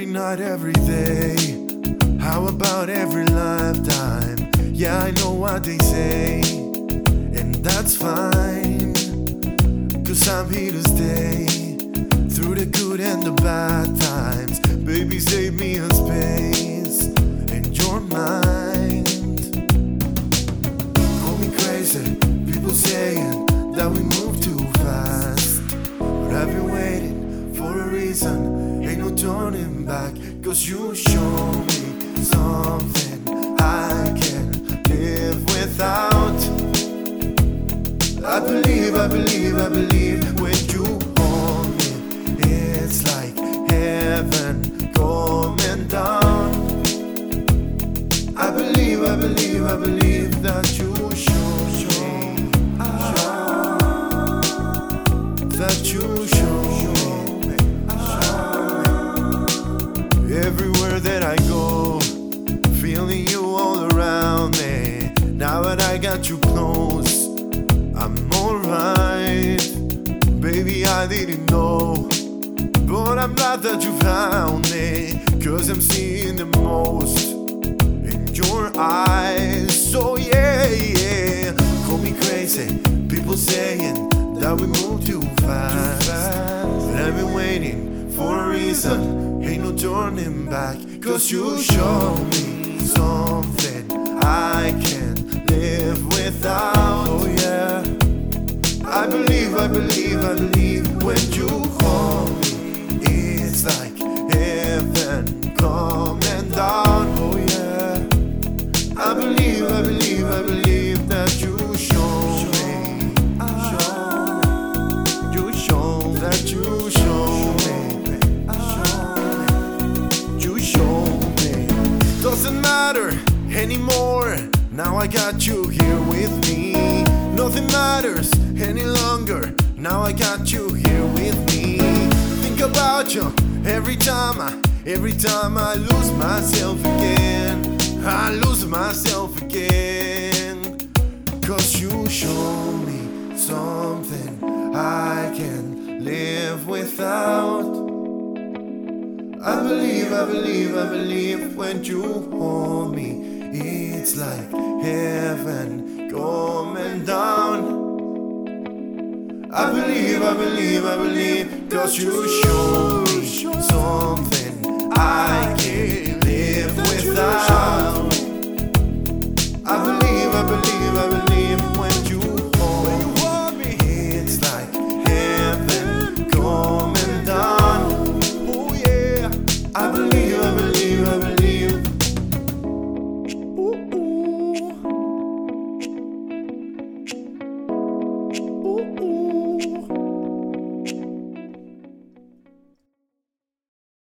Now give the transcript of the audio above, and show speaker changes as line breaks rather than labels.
night, every day. How about every lifetime? Yeah, I know what they say, and that's fine. Cause I'm here to stay through the good and the bad times. Baby, save me a space in your mind. Call me crazy, people saying that we move too fast. But I've been waiting for a reason, turning back. Cause you show me something I can live without. I believe, I believe, I believe when you hold me, it's like heaven coming down. I believe, I believe, I believe that you show me, that you show that I go, feeling you all around me. Now that I got you close, I'm alright. Baby, I didn't know. But I'm glad that you found me. Cause I'm seeing the most in your eyes. So yeah, yeah. Call me crazy. People saying that we move too fast. But I've been waiting for a reason. Ain't no turning back. Cause you show me something I can't live without. Oh yeah. I believe, I believe, I believe when you call me, it's like anymore. Now I got you here with me. Nothing matters any longer. Now I got you here with me. Think about you every time I, every time I lose myself again. I lose myself again. Cause you show me something I can live without. I believe, I believe, I believe when you hold me, it's like heaven coming down. I believe, I believe, I believe, cause you show me something I can't live without.